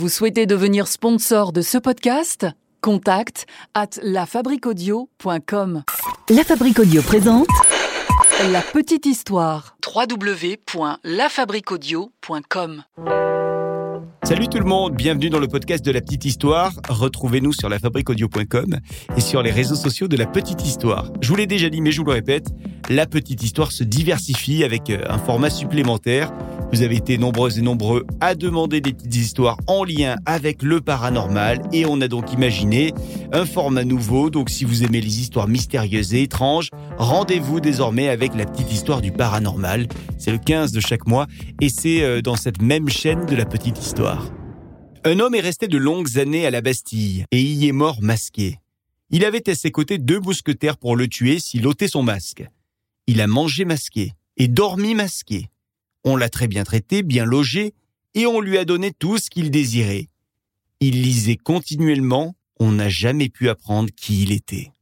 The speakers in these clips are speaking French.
Vous souhaitez devenir sponsor de ce podcast? Contact à lafabriquaudio.com. La Fabrique Audio présente La petite histoire. www.lafabriquaudio.com. Salut tout le monde, bienvenue dans le podcast de la petite histoire. Retrouvez-nous sur lafabriquaudio.com et sur les réseaux sociaux de la petite histoire. Je vous l'ai déjà dit mais je vous le répète, la petite histoire se diversifie avec euh, un format supplémentaire. Vous avez été nombreuses et nombreux à demander des petites histoires en lien avec le paranormal et on a donc imaginé un format nouveau. Donc si vous aimez les histoires mystérieuses et étranges, rendez-vous désormais avec la petite histoire du paranormal. C'est le 15 de chaque mois et c'est euh, dans cette même chaîne de la petite histoire. Un homme est resté de longues années à la Bastille et y est mort masqué. Il avait à ses côtés deux mousquetaires pour le tuer s'il ôtait son masque. Il a mangé masqué et dormi masqué. On l'a très bien traité, bien logé, et on lui a donné tout ce qu'il désirait. Il lisait continuellement, on n'a jamais pu apprendre qui il était.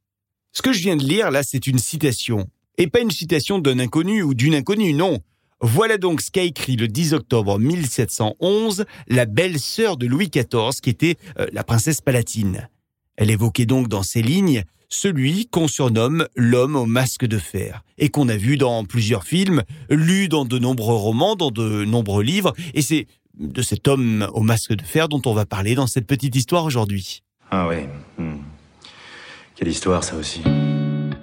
Ce que je viens de lire là, c'est une citation, et pas une citation d'un inconnu ou d'une inconnue, non. Voilà donc ce qu'a écrit le 10 octobre 1711 la belle-sœur de Louis XIV, qui était euh, la princesse Palatine. Elle évoquait donc dans ces lignes celui qu'on surnomme l'homme au masque de fer, et qu'on a vu dans plusieurs films, lu dans de nombreux romans, dans de nombreux livres, et c'est de cet homme au masque de fer dont on va parler dans cette petite histoire aujourd'hui. Ah ouais. hmm. Quelle histoire ça aussi.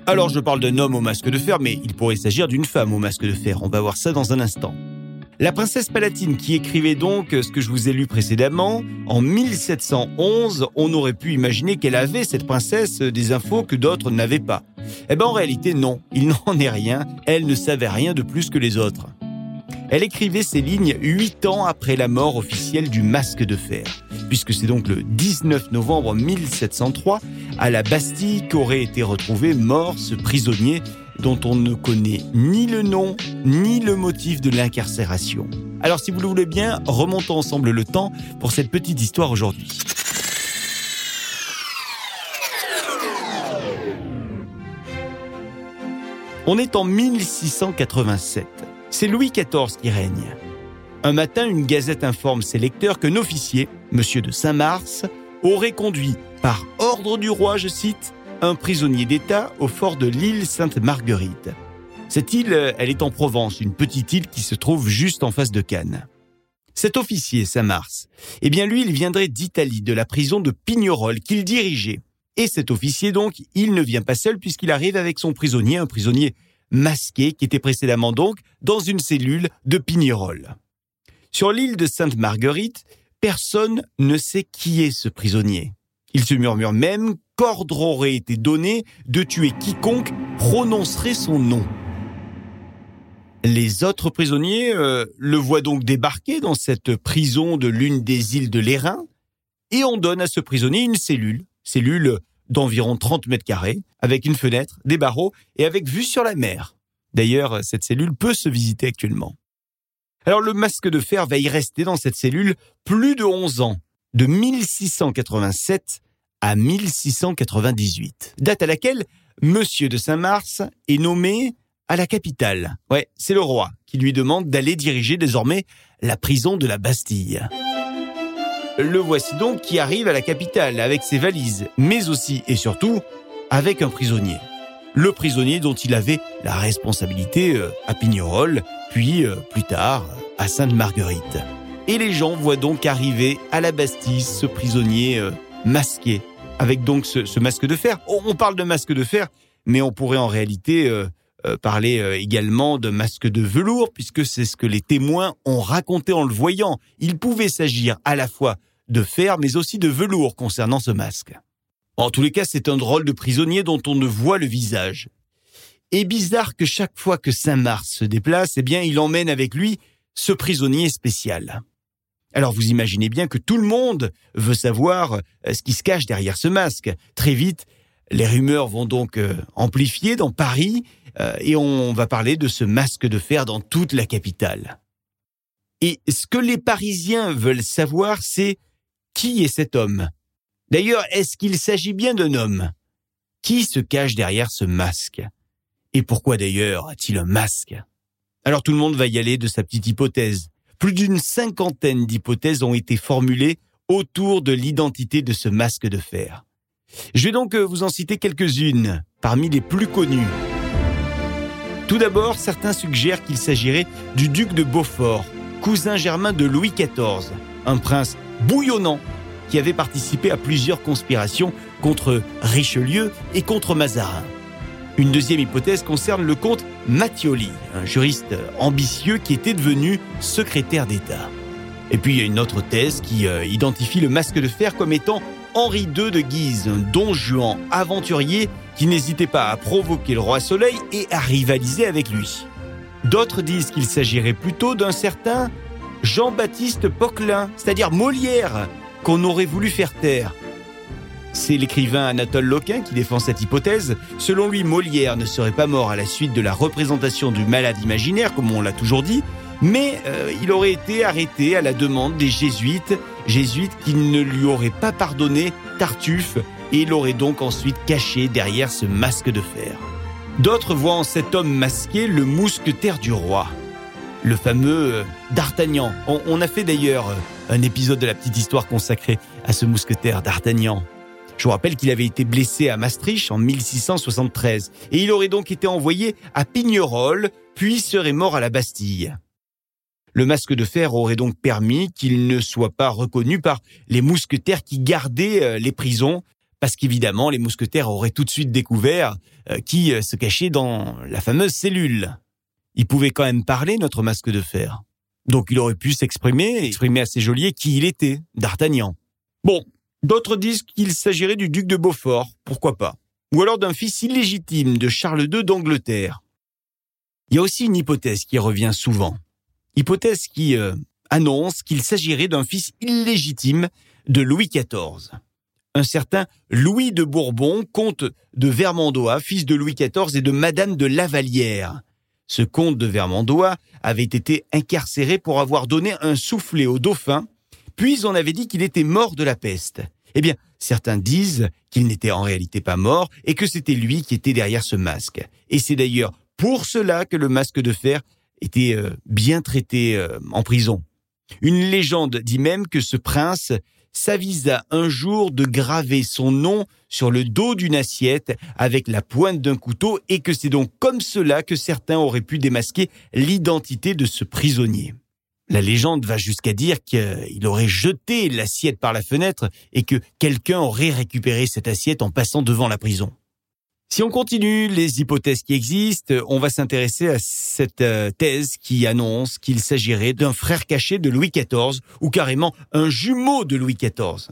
Alors je parle d'un homme au masque de fer, mais il pourrait s'agir d'une femme au masque de fer, on va voir ça dans un instant. La princesse Palatine qui écrivait donc ce que je vous ai lu précédemment, en 1711, on aurait pu imaginer qu'elle avait, cette princesse, des infos que d'autres n'avaient pas. Eh ben en réalité non, il n'en est rien, elle ne savait rien de plus que les autres. Elle écrivait ces lignes huit ans après la mort officielle du masque de fer, puisque c'est donc le 19 novembre 1703, à la Bastille qu'aurait été retrouvé mort ce prisonnier dont on ne connaît ni le nom ni le motif de l'incarcération. Alors si vous le voulez bien, remontons ensemble le temps pour cette petite histoire aujourd'hui. On est en 1687. C'est Louis XIV qui règne. Un matin, une gazette informe ses lecteurs qu'un officier, monsieur de Saint-Mars, aurait conduit, par ordre du roi, je cite, un prisonnier d'État au fort de l'île Sainte-Marguerite. Cette île, elle est en Provence, une petite île qui se trouve juste en face de Cannes. Cet officier, Saint-Mars, eh bien lui, il viendrait d'Italie, de la prison de Pignerol qu'il dirigeait. Et cet officier, donc, il ne vient pas seul puisqu'il arrive avec son prisonnier, un prisonnier masqué qui était précédemment donc dans une cellule de Pignerol. Sur l'île de Sainte-Marguerite, personne ne sait qui est ce prisonnier. Il se murmure même qu'ordre aurait été donné de tuer quiconque prononcerait son nom. Les autres prisonniers euh, le voient donc débarquer dans cette prison de l'une des îles de l'Airain, et on donne à ce prisonnier une cellule, cellule d'environ 30 mètres carrés, avec une fenêtre, des barreaux et avec vue sur la mer. D'ailleurs, cette cellule peut se visiter actuellement. Alors le masque de fer va y rester dans cette cellule plus de 11 ans, de 1687 à 1698, date à laquelle Monsieur de Saint-Mars est nommé à la capitale. Ouais, c'est le roi qui lui demande d'aller diriger désormais la prison de la Bastille. Le voici donc qui arrive à la capitale avec ses valises, mais aussi et surtout avec un prisonnier. Le prisonnier dont il avait la responsabilité euh, à Pignerol, puis euh, plus tard à Sainte-Marguerite. Et les gens voient donc arriver à la Bastille ce prisonnier euh, masqué, avec donc ce, masque de fer. On parle de masque de fer, mais on pourrait en réalité euh, euh, parler euh, également de masque de velours, puisque c'est ce que les témoins ont raconté en le voyant. Il pouvait s'agir à la fois de fer, mais aussi de velours concernant ce masque. En tous les cas, c'est un drôle de prisonnier dont on ne voit le visage. Et bizarre que chaque fois que Saint-Mars se déplace, eh bien, il emmène avec lui ce prisonnier spécial. Alors vous imaginez bien que tout le monde veut savoir euh, ce qui se cache derrière ce masque. Très vite, les rumeurs vont donc euh, amplifier dans Paris euh, et on va parler de ce masque de fer dans toute la capitale. Et ce que les Parisiens veulent savoir, c'est qui est cet homme? D'ailleurs, est-ce qu'il s'agit bien d'un homme? Qui se cache derrière ce masque? Et pourquoi d'ailleurs a-t-il un masque? Alors tout le monde va y aller de sa petite hypothèse. Plus d'une cinquantaine d'hypothèses ont été formulées autour de l'identité de ce masque de fer. Je vais donc euh, vous en citer quelques-unes, parmi les plus connues. Tout d'abord, certains suggèrent qu'il s'agirait du duc de Beaufort, cousin germain de Louis XIV, un prince bouillonnant qui avait participé à plusieurs conspirations contre Richelieu et contre Mazarin. Une deuxième hypothèse concerne le comte Mattioli, un juriste ambitieux qui était devenu secrétaire d'État. Et puis il y a une autre thèse qui euh, identifie le masque de fer comme étant Henri II de Guise, un don Juan aventurier qui n'hésitait pas à provoquer le roi Soleil et à rivaliser avec lui. D'autres disent qu'il s'agirait plutôt d'un certain Jean-Baptiste Poquelin, c'est-à-dire Molière, qu'on aurait voulu faire taire. C'est l'écrivain Anatole Loquin qui défend cette hypothèse. Selon lui, Molière ne serait pas mort à la suite de la représentation du malade imaginaire, comme on l'a toujours dit, mais euh, il aurait été arrêté à la demande des jésuites, jésuites qui ne lui auraient pas pardonné Tartuffe, et il aurait donc ensuite caché derrière ce masque de fer. D'autres voient en cet homme masqué le mousquetaire du roi, le fameux euh, D'Artagnan. On, a fait d'ailleurs euh, un épisode de la petite histoire consacré à ce mousquetaire D'Artagnan. Je vous rappelle qu'il avait été blessé à Maastricht en 1673 et il aurait donc été envoyé à Pignerol, puis serait mort à la Bastille. Le masque de fer aurait donc permis qu'il ne soit pas reconnu par les mousquetaires qui gardaient euh, les prisons, parce qu'évidemment les mousquetaires auraient tout de suite découvert euh, qui euh, se cachait dans la fameuse cellule. Il pouvait quand même parler, notre masque de fer. Donc il aurait pu s'exprimer, exprimer à ses geôliers qui il était, D'Artagnan. Bon, D'autres disent qu'il s'agirait du duc de Beaufort, pourquoi pas, ou alors d'un fils illégitime de Charles II d'Angleterre. Il y a aussi une hypothèse qui revient souvent, hypothèse qui euh, annonce qu'il s'agirait d'un fils illégitime de Louis XIV. Un certain Louis de Bourbon, comte de Vermandois, fils de Louis XIV et de Madame de Lavallière. Ce comte de Vermandois avait été incarcéré pour avoir donné un soufflet au dauphin, puis on avait dit qu'il était mort de la peste. Eh bien, certains disent qu'il n'était en réalité pas mort et que c'était lui qui était derrière ce masque. Et c'est d'ailleurs pour cela que le masque de fer était euh, bien traité euh, en prison. Une légende dit même que ce prince s'avisa un jour de graver son nom sur le dos d'une assiette avec la pointe d'un couteau et que c'est donc comme cela que certains auraient pu démasquer l'identité de ce prisonnier. La légende va jusqu'à dire qu'il aurait jeté l'assiette par la fenêtre et que quelqu'un aurait récupéré cette assiette en passant devant la prison. Si on continue les hypothèses qui existent, on va s'intéresser à cette euh, thèse qui annonce qu'il s'agirait d'un frère caché de Louis XIV ou carrément un jumeau de Louis XIV.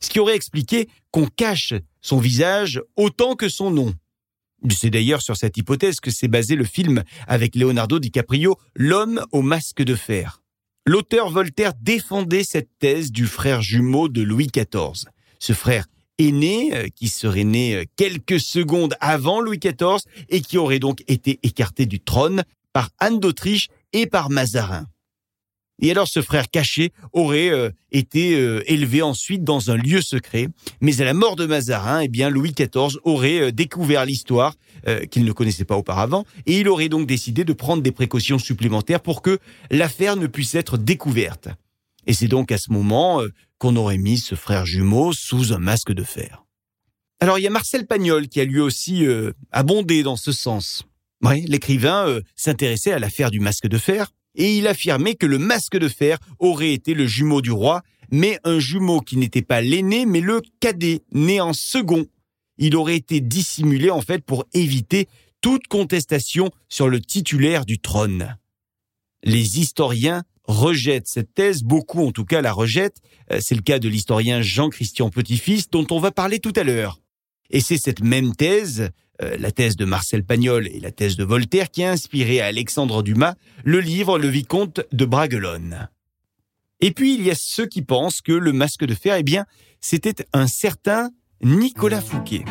Ce qui aurait expliqué qu'on cache son visage autant que son nom. C'est d'ailleurs sur cette hypothèse que s'est basé le film avec Leonardo DiCaprio, L'homme au masque de fer. L'auteur Voltaire défendait cette thèse du frère jumeau de Louis XIV. Ce frère aîné, euh, qui serait né euh, quelques secondes avant Louis XIV et qui aurait donc été écarté du trône par Anne d'Autriche et par Mazarin. Et alors ce frère caché aurait euh, été euh, élevé ensuite dans un lieu secret, mais à la mort de Mazarin, eh bien Louis XIV aurait euh, découvert l'histoire qu'il ne connaissait pas auparavant, et il aurait donc décidé de prendre des précautions supplémentaires pour que l'affaire ne puisse être découverte. Et c'est donc à ce moment qu'on aurait mis ce frère jumeau sous un masque de fer. Alors il y a Marcel Pagnol qui a lui aussi abondé dans ce sens. Oui, l'écrivain s'intéressait à l'affaire du masque de fer, et il affirmait que le masque de fer aurait été le jumeau du roi, mais un jumeau qui n'était pas l'aîné, mais le cadet, né en second. Il aurait été dissimulé en fait pour éviter toute contestation sur le titulaire du trône. Les historiens rejettent cette thèse, beaucoup en tout cas la rejettent, euh, c'est le cas de l'historien Jean-Christian Petit-Fils dont on va parler tout à l'heure. Et c'est cette même thèse euh, la thèse de Marcel Pagnol et la thèse de Voltaire qui a inspiré à Alexandre Dumas le livre Le Vicomte de Bragelonne. Et puis il y a ceux qui pensent que le masque de fer, eh bien, c'était un certain Nicolas Fouquet.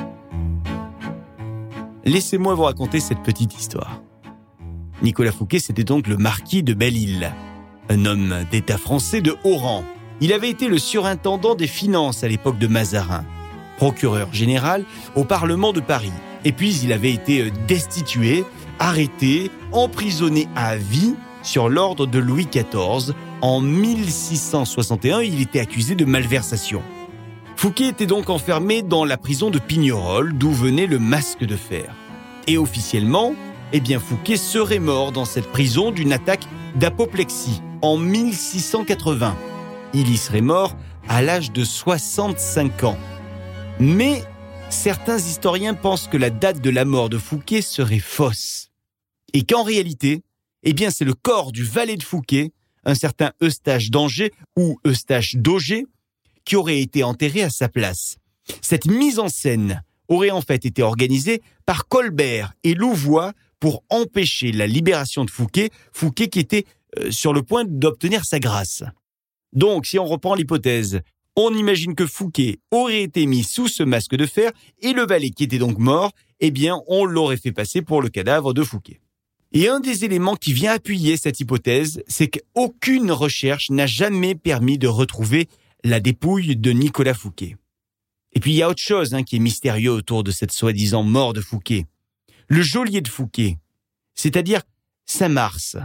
Laissez-moi vous raconter cette petite histoire. Nicolas Fouquet, c'était donc le marquis de Belle-Île, un homme d'État français de haut rang. Il avait été le surintendant des finances à l'époque de Mazarin, procureur général au Parlement de Paris et puis il avait été euh, destitué, arrêté, emprisonné à vie sur l'ordre de Louis XIV. En 1661, il était accusé de malversation. Fouquet était donc enfermé dans la prison de Pignerol, d'où venait le masque de fer. Et officiellement, eh bien Fouquet serait mort dans cette prison d'une attaque d'apoplexie en 1680. Il y serait mort à l'âge de 65 ans. Mais certains historiens pensent que la date de la mort de Fouquet serait fausse. Et qu'en réalité, eh bien c'est le corps du valet de Fouquet, un certain Eustache d'Angers ou Eustache d'Auger, qui aurait été enterré à sa place. Cette mise en scène aurait en fait été organisée par Colbert et Louvois pour empêcher la libération de Fouquet, Fouquet qui était euh, sur le point d'obtenir sa grâce. Donc, si on reprend l'hypothèse, on imagine que Fouquet aurait été mis sous ce masque de fer et le valet qui était donc mort, eh bien, on l'aurait fait passer pour le cadavre de Fouquet. Et un des éléments qui vient appuyer cette hypothèse, c'est qu'aucune recherche n'a jamais permis de retrouver la dépouille de Nicolas Fouquet. Et puis il y a autre chose hein, qui est mystérieux autour de cette soi-disant mort de Fouquet. Le geôlier de Fouquet, c'est-à-dire Saint-Mars,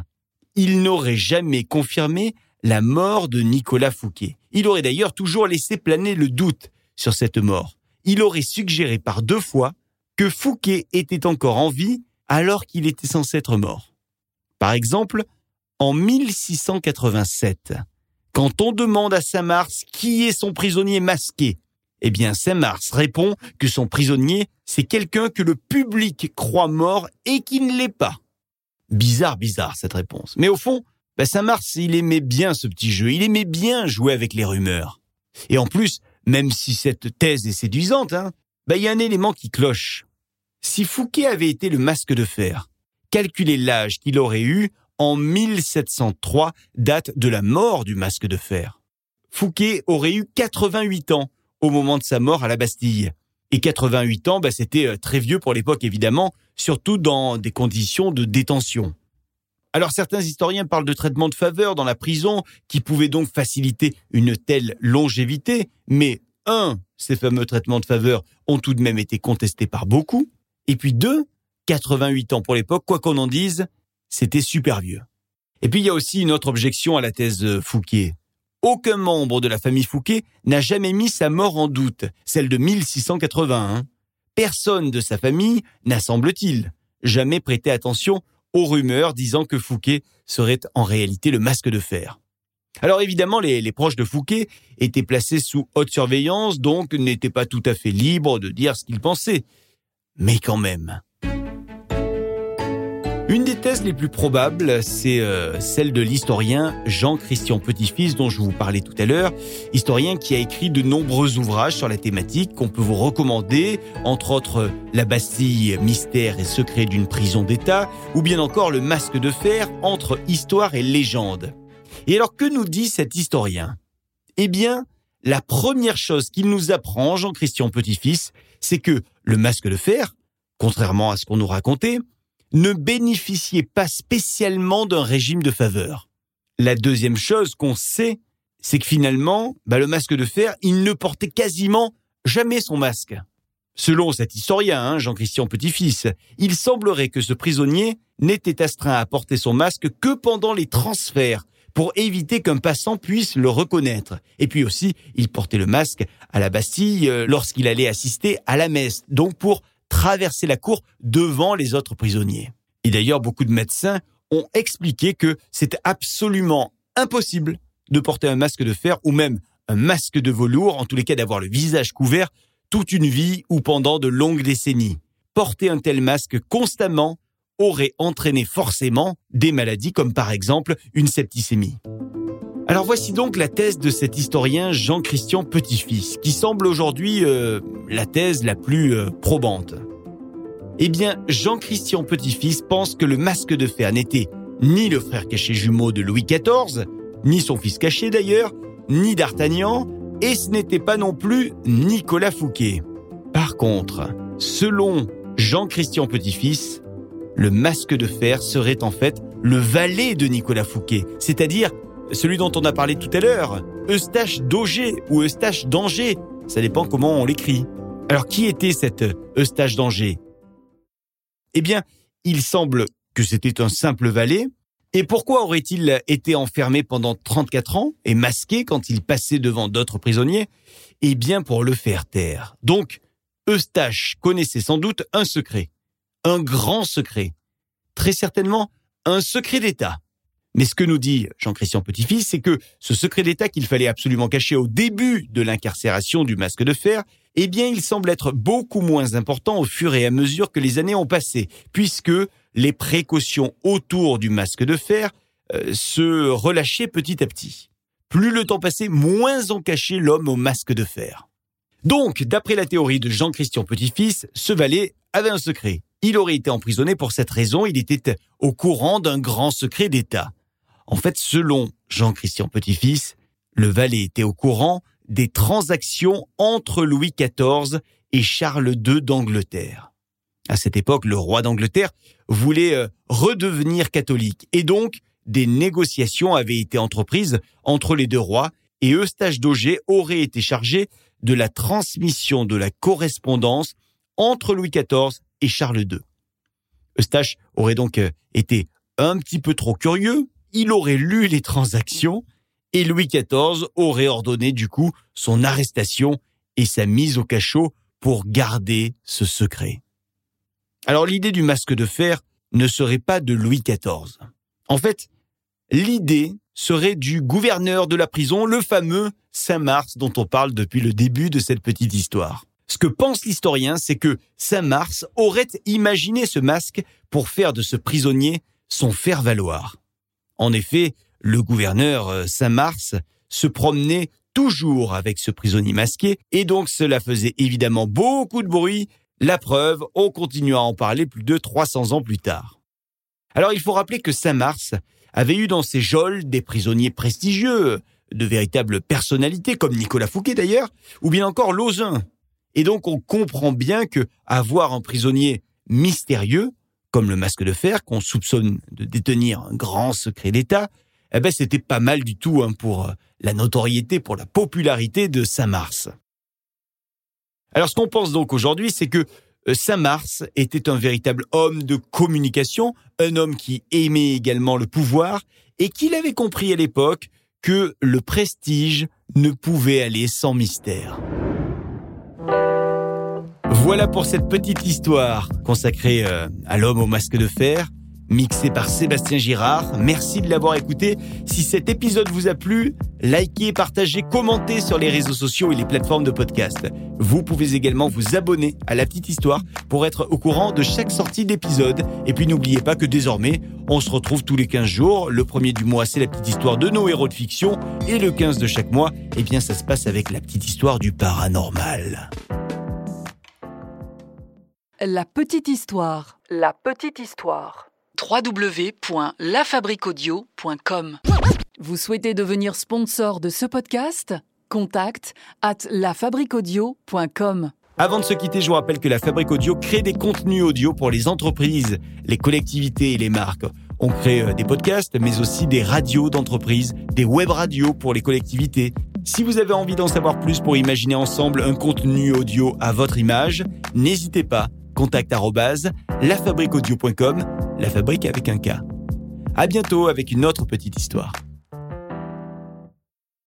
il n'aurait jamais confirmé la mort de Nicolas Fouquet. Il aurait d'ailleurs toujours laissé planer le doute sur cette mort. Il aurait suggéré par deux fois que Fouquet était encore en vie alors qu'il était censé être mort. Par exemple, en 1687, quand on demande à Saint-Mars qui est son prisonnier masqué, eh bien Saint-Mars répond que son prisonnier, c'est quelqu'un que le public croit mort et qui ne l'est pas. Bizarre, bizarre cette réponse. Mais au fond, bah, Saint-Mars, il aimait bien ce petit jeu, il aimait bien jouer avec les rumeurs. Et en plus, même si cette thèse est séduisante, hein, bah, il y a un élément qui cloche. Si Fouquet avait été le masque de fer, calculez l'âge qu'il aurait eu en 1703, date de la mort du masque de fer. Fouquet aurait eu 88 ans au moment de sa mort à la Bastille. Et 88 ans, bah, c'était euh, très vieux pour l'époque évidemment, surtout dans des conditions de détention. Alors certains historiens parlent de traitement de faveur dans la prison qui pouvait donc faciliter une telle longévité, mais un, ces fameux traitements de faveur ont tout de même été contestés par beaucoup, et puis deux, 88 ans pour l'époque, quoi qu'on en dise, c'était super vieux. Et puis il y a aussi une autre objection à la thèse Fouquet. Aucun membre de la famille Fouquet n'a jamais mis sa mort en doute, celle de 1681. Personne de sa famille n'a, semble-t-il, jamais prêté attention aux rumeurs disant que Fouquet serait en réalité le masque de fer. Alors évidemment, les, proches de Fouquet étaient placés sous haute surveillance, donc n'étaient pas tout à fait libres de dire ce qu'ils pensaient. Mais quand même, une des thèses les plus probables, c'est euh, celle de l'historien Jean-Christian Petit-Fils dont je vous parlais tout à l'heure, historien qui a écrit de nombreux ouvrages sur la thématique qu'on peut vous recommander, entre autres La Bastille, mystère et secret d'une prison d'État, ou bien encore Le masque de fer entre histoire et légende. Et alors que nous dit cet historien? Eh bien, la première chose qu'il nous apprend, Jean-Christian Petit-Fils, c'est que le masque de fer, contrairement à ce qu'on nous racontait, ne bénéficiait pas spécialement d'un régime de faveur. La deuxième chose qu'on sait, c'est que finalement, bah, le masque de fer, il ne portait quasiment jamais son masque. Selon cet historien, hein, Jean-Christian Petit-Fils, il semblerait que ce prisonnier n'était astreint à porter son masque que pendant les transferts, pour éviter qu'un passant puisse le reconnaître. Et puis aussi, il portait le masque à la Bastille euh, lorsqu'il allait assister à la messe, donc pour traverser la cour devant les autres prisonniers. Et d'ailleurs, beaucoup de médecins ont expliqué que c'était absolument impossible de porter un masque de fer ou même un masque de velours, en tous les cas d'avoir le visage couvert toute une vie ou pendant de longues décennies. Porter un tel masque constamment aurait entraîné forcément des maladies comme par exemple une septicémie. Alors voici donc la thèse de cet historien Jean-Christian Petit-Fils, qui semble aujourd'hui euh, la thèse la plus euh, probante. Eh bien, Jean-Christian Petit-Fils pense que le masque de fer n'était ni le frère caché jumeau de Louis XIV, ni son fils caché d'ailleurs, ni d'Artagnan, et ce n'était pas non plus Nicolas Fouquet. Par contre, selon Jean-Christian Petit-Fils, le masque de fer serait en fait le valet de Nicolas Fouquet, c'est-à-dire celui dont on a parlé tout à l'heure, Eustache d'Auger ou Eustache d'Angers, ça dépend comment on l'écrit. Alors qui était cet Eustache d'Angers Eh bien, il semble que c'était un simple valet, Et pourquoi aurait-il été enfermé pendant 34 ans et masqué quand il passait devant d'autres prisonniers? Eh bien pour le faire taire. Donc, Eustache connaissait sans doute un secret. Un grand secret. Très certainement un secret d'État. Mais ce que nous dit Jean-Christian Petit-Fils, c'est que ce secret d'État qu'il fallait absolument cacher au début de l'incarcération du masque de fer, eh bien, il semble être beaucoup moins important au fur et à mesure que les années ont passé, puisque les précautions autour du masque de fer euh, se relâchaient petit à petit. Plus le temps passait, moins on cachait l'homme au masque de fer. Donc, d'après la théorie de Jean-Christian Petit-Fils, ce valet avait un secret. Il aurait été emprisonné pour cette raison, il était au courant d'un grand secret d'État. En fait, selon Jean-Christian Petit-Fils, le valet était au courant des transactions entre Louis XIV et Charles II d'Angleterre. À cette époque, le roi d'Angleterre voulait euh, redevenir catholique et donc des négociations avaient été entreprises entre les deux rois et Eustache d'Auger aurait été chargé de la transmission de la correspondance entre Louis XIV et Charles II. Eustache aurait donc euh, été un petit peu trop curieux, il aurait lu les transactions et Louis XIV aurait ordonné du coup son arrestation et sa mise au cachot pour garder ce secret. Alors l'idée du masque de fer ne serait pas de Louis XIV. En fait, l'idée serait du gouverneur de la prison, le fameux Saint-Mars dont on parle depuis le début de cette petite histoire. Ce que pense l'historien, c'est que Saint-Mars aurait imaginé ce masque pour faire de ce prisonnier son faire-valoir. En effet, le gouverneur euh, Saint-Mars se promenait toujours avec ce prisonnier masqué, et donc cela faisait évidemment beaucoup de bruit la preuve, on continue à en parler plus de 300 ans plus tard. Alors il faut rappeler que Saint-Mars avait eu dans ses geôles des prisonniers prestigieux, de véritables personnalités comme Nicolas Fouquet d'ailleurs, ou bien encore Lauzun. Et donc on comprend bien que avoir un prisonnier mystérieux, comme le masque de fer, qu'on soupçonne de détenir un grand secret d'État, eh ben c'était pas mal du tout hein, pour euh, la notoriété, pour la popularité de Saint-Mars. Alors ce qu'on pense donc aujourd'hui, c'est que euh, Saint-Mars était un véritable homme de communication, un homme qui aimait également le pouvoir et qu'il avait compris à l'époque que le prestige ne pouvait aller sans mystère. Voilà pour cette petite histoire consacrée euh, à l'homme au masque de fer mixé par Sébastien Girard. Merci de l'avoir écouté. Si cet épisode vous a plu, likez, partagez, commentez sur les réseaux sociaux et les plateformes de podcast. Vous pouvez également vous abonner à La Petite Histoire pour être au courant de chaque sortie d'épisode. Et puis n'oubliez pas que désormais, on se retrouve tous les 15 jours. Le premier du mois, c'est la petite histoire de nos héros de fiction. Et le 15 de chaque mois, eh bien, ça se passe avec la petite histoire du paranormal. La petite histoire. La petite histoire www.lafabriquaudio.com. Vous souhaitez devenir sponsor de ce podcast? Contact at lafabriquaudio.com. Avant de se quitter, je vous rappelle que la Fabrique Audio crée des contenus audio pour les entreprises, les collectivités et les marques. On crée euh, des podcasts, mais aussi des radios d'entreprise, des web radios pour les collectivités. Si vous avez envie d'en savoir plus pour imaginer ensemble un contenu audio à votre image, n'hésitez pas contact lafabriqueaudio.com, la fabrique avec un K. À bientôt avec une autre petite histoire.